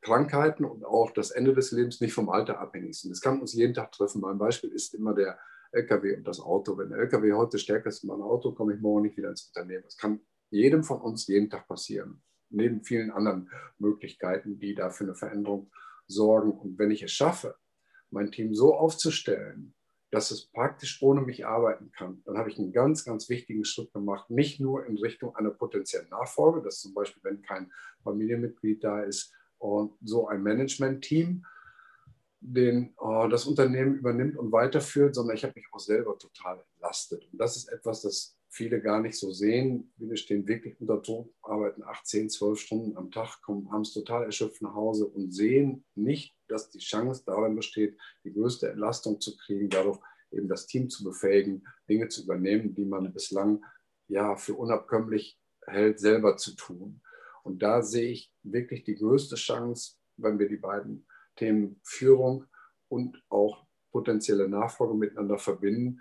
Krankheiten und auch das Ende des Lebens nicht vom Alter abhängig sind. Das kann uns jeden Tag treffen. Mein Beispiel ist immer der LKW und das Auto. Wenn der LKW heute stärker ist als mein Auto, komme ich morgen nicht wieder ins Unternehmen. Das kann jedem von uns jeden Tag passieren. Neben vielen anderen Möglichkeiten, die da für eine Veränderung sorgen. Und wenn ich es schaffe, mein Team so aufzustellen, dass es praktisch ohne mich arbeiten kann, dann habe ich einen ganz, ganz wichtigen Schritt gemacht, nicht nur in Richtung einer potenziellen Nachfolge, dass zum Beispiel, wenn kein Familienmitglied da ist, und so ein Management-Team, den oh, das Unternehmen übernimmt und weiterführt, sondern ich habe mich auch selber total entlastet. Und das ist etwas, das viele gar nicht so sehen. Viele stehen wirklich unter Druck, arbeiten 8, 10, 12 Stunden am Tag, kommen abends total erschöpft nach Hause und sehen nicht, dass die Chance darin besteht, die größte Entlastung zu kriegen, dadurch eben das Team zu befähigen, Dinge zu übernehmen, die man bislang ja für unabkömmlich hält, selber zu tun. Und da sehe ich wirklich die größte Chance, wenn wir die beiden Themen Führung und auch potenzielle Nachfolge miteinander verbinden,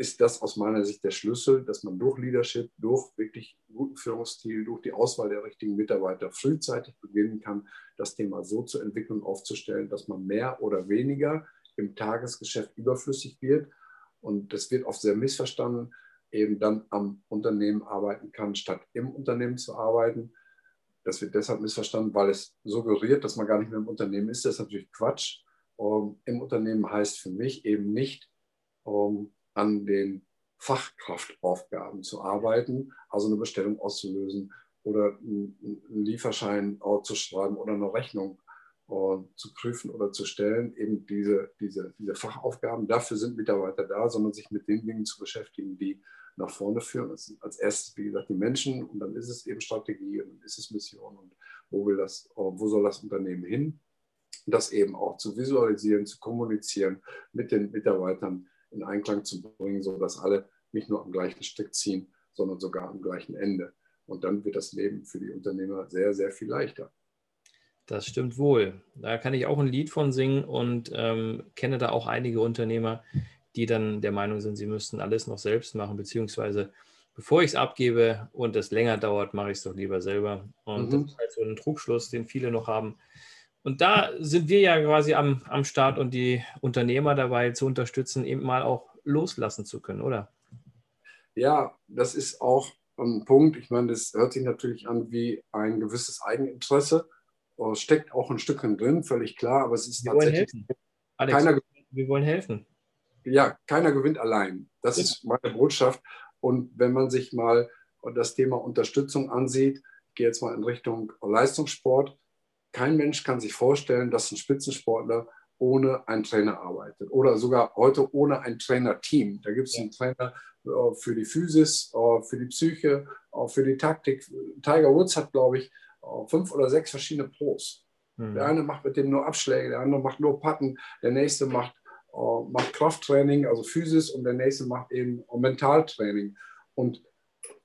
ist das aus meiner Sicht der Schlüssel, dass man durch Leadership, durch wirklich guten Führungsstil, durch die Auswahl der richtigen Mitarbeiter frühzeitig beginnen kann, das Thema so zu entwickeln und aufzustellen, dass man mehr oder weniger im Tagesgeschäft überflüssig wird. Und das wird oft sehr missverstanden, eben dann am Unternehmen arbeiten kann, statt im Unternehmen zu arbeiten. Das wird deshalb missverstanden, weil es suggeriert, dass man gar nicht mehr im Unternehmen ist. Das ist natürlich Quatsch. Um, ähm, Im Unternehmen heißt für mich eben nicht, um, ähm, an den Fachkraftaufgaben zu arbeiten, also eine Bestellung auszulösen oder einen Lieferschein zu schreiben oder eine Rechnung zu prüfen oder zu stellen, eben diese, diese, diese Fachaufgaben. Dafür sind Mitarbeiter da, sondern sich mit den Dingen zu beschäftigen, die nach vorne führen. Das sind als erstes, wie gesagt, die Menschen und dann ist es eben Strategie und dann ist es Mission und wo, will das, wo soll das Unternehmen hin? Das eben auch zu visualisieren, zu kommunizieren, mit den Mitarbeitern in Einklang zu bringen, sodass alle nicht nur am gleichen Stück ziehen, sondern sogar am gleichen Ende. Und dann wird das Leben für die Unternehmer sehr, sehr viel leichter. Das stimmt wohl. Da kann ich auch ein Lied von singen und ähm, kenne da auch einige Unternehmer, die dann der Meinung sind, sie müssten alles noch selbst machen, beziehungsweise bevor ich es abgebe und es länger dauert, mache ich es doch lieber selber. Und mhm. das ist halt so ein Trugschluss, den viele noch haben. Und da sind wir ja quasi am, am Start und die Unternehmer dabei zu unterstützen, eben mal auch loslassen zu können, oder? Ja, das ist auch ein Punkt. Ich meine, das hört sich natürlich an wie ein gewisses Eigeninteresse. Oh, steckt auch ein Stückchen drin, völlig klar, aber es ist wir tatsächlich. Wollen Alex, keiner, wir wollen helfen. Ja, keiner gewinnt allein. Das ja. ist meine Botschaft. Und wenn man sich mal das Thema Unterstützung ansieht, ich gehe jetzt mal in Richtung Leistungssport, kein Mensch kann sich vorstellen, dass ein Spitzensportler ohne einen Trainer arbeitet oder sogar heute ohne ein Trainerteam. Da gibt es einen Trainer äh, für die Physis, äh, für die Psyche, äh, für die Taktik. Tiger Woods hat, glaube ich, fünf oder sechs verschiedene Pros. Mhm. Der eine macht mit dem nur Abschläge, der andere macht nur Patten, der nächste macht, macht Krafttraining, also Physis, und der nächste macht eben Mentaltraining. Und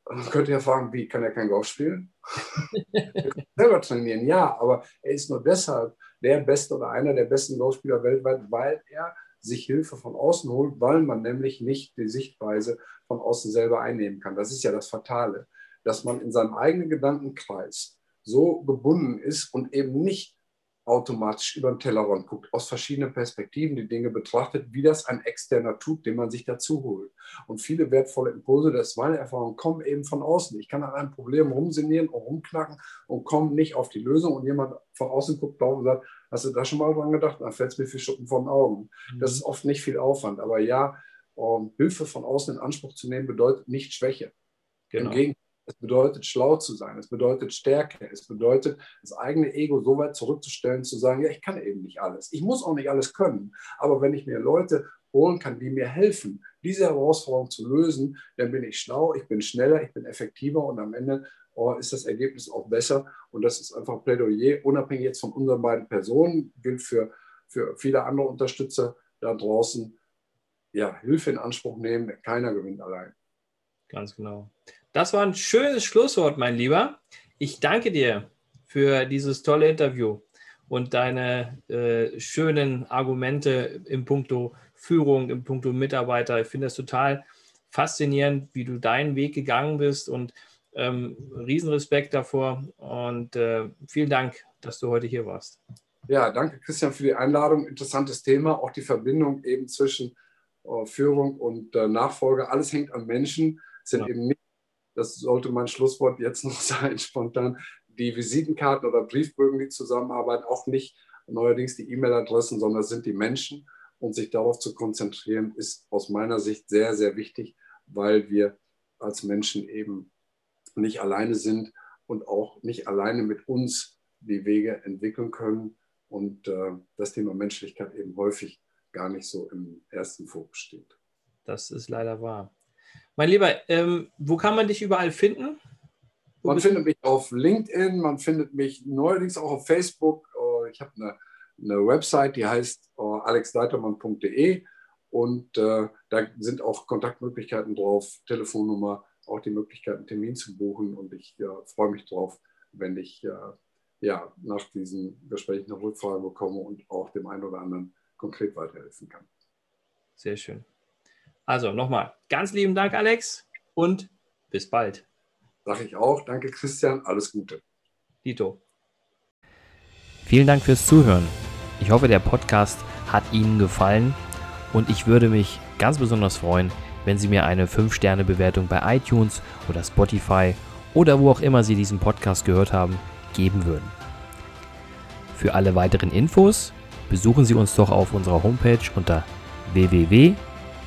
man könnte ja fragen, wie kann er kein Golf spielen? [LAUGHS] selber trainieren, ja, aber er ist nur deshalb der beste oder einer der besten Golfspieler weltweit, weil er sich Hilfe von außen holt, weil man nämlich nicht die Sichtweise von außen selber einnehmen kann. Das ist ja das Fatale, dass man in seinem eigenen Gedankenkreis so gebunden ist und eben nicht automatisch über den Tellerrand guckt, aus verschiedenen Perspektiven die Dinge betrachtet, wie das ein externer tut, den man sich dazu holt. Und viele wertvolle Impulse, das ist meine Erfahrung, kommen eben von außen. Ich kann an einem Problem rumsinieren und rumknacken und komme nicht auf die Lösung und jemand von außen guckt drauf und sagt, hast du da schon mal dran gedacht? Dann fällt es mir viel Schuppen von den Augen. Mhm. Das ist oft nicht viel Aufwand, aber ja, um, Hilfe von außen in Anspruch zu nehmen, bedeutet nicht Schwäche. Genau. Im Gegenteil, es bedeutet, schlau zu sein. Es bedeutet Stärke. Es bedeutet, das eigene Ego so weit zurückzustellen, zu sagen, ja, ich kann eben nicht alles. Ich muss auch nicht alles können. Aber wenn ich mir Leute holen kann, die mir helfen, diese Herausforderung zu lösen, dann bin ich schlau, ich bin schneller, ich bin effektiver und am Ende oh, ist das Ergebnis auch besser. Und das ist einfach Plädoyer, unabhängig jetzt von unseren beiden Personen, gilt für, für viele andere Unterstützer da draußen. Ja, Hilfe in Anspruch nehmen, keiner gewinnt allein. Ganz genau. Das war ein schönes Schlusswort, mein Lieber. Ich danke dir für dieses tolle Interview und deine äh, schönen Argumente im Punkto Führung, im Punkto Mitarbeiter. Ich finde das total faszinierend, wie du deinen Weg gegangen bist und ähm, Riesenrespekt davor und äh, vielen Dank, dass du heute hier warst. Ja, danke Christian für die Einladung. Interessantes Thema, auch die Verbindung eben zwischen äh, Führung und äh, Nachfolge. Alles hängt am Menschen, sind ja. eben nicht das sollte mein Schlusswort jetzt noch [LAUGHS] sein, spontan, die Visitenkarten oder Briefbögen, die zusammenarbeiten, auch nicht neuerdings die E-Mail-Adressen, sondern es sind die Menschen. Und sich darauf zu konzentrieren, ist aus meiner Sicht sehr, sehr wichtig, weil wir als Menschen eben nicht alleine sind und auch nicht alleine mit uns die Wege entwickeln können und äh, das Thema Menschlichkeit eben häufig gar nicht so im ersten Fokus steht. Das ist leider wahr. Mein Lieber, ähm, wo kann man dich überall finden? Wo man findet mich auf LinkedIn, man findet mich neuerdings auch auf Facebook. Äh, ich habe eine, eine, Website, die heißt äh, alexleitermann.de und äh, da sind auch Kontaktmöglichkeiten drauf, Telefonnummer, auch die Möglichkeit, einen Termin zu buchen. Und ich äh, freue mich drauf, wenn ich äh, ja, nach diesem Gespräch eine Rückfrage bekomme und auch dem einen oder anderen konkret weiterhelfen kann. Sehr schön. Also nochmal, ganz lieben Dank, Alex, und bis bald. Sag ich auch. Danke, Christian. Alles Gute. Dito. Vielen Dank fürs Zuhören. Ich hoffe, der Podcast hat Ihnen gefallen und ich würde mich ganz besonders freuen, wenn Sie mir eine 5-Sterne-Bewertung bei iTunes oder Spotify oder wo auch immer Sie diesen Podcast gehört haben, geben würden. Für alle weiteren Infos besuchen Sie uns doch auf unserer Homepage unter www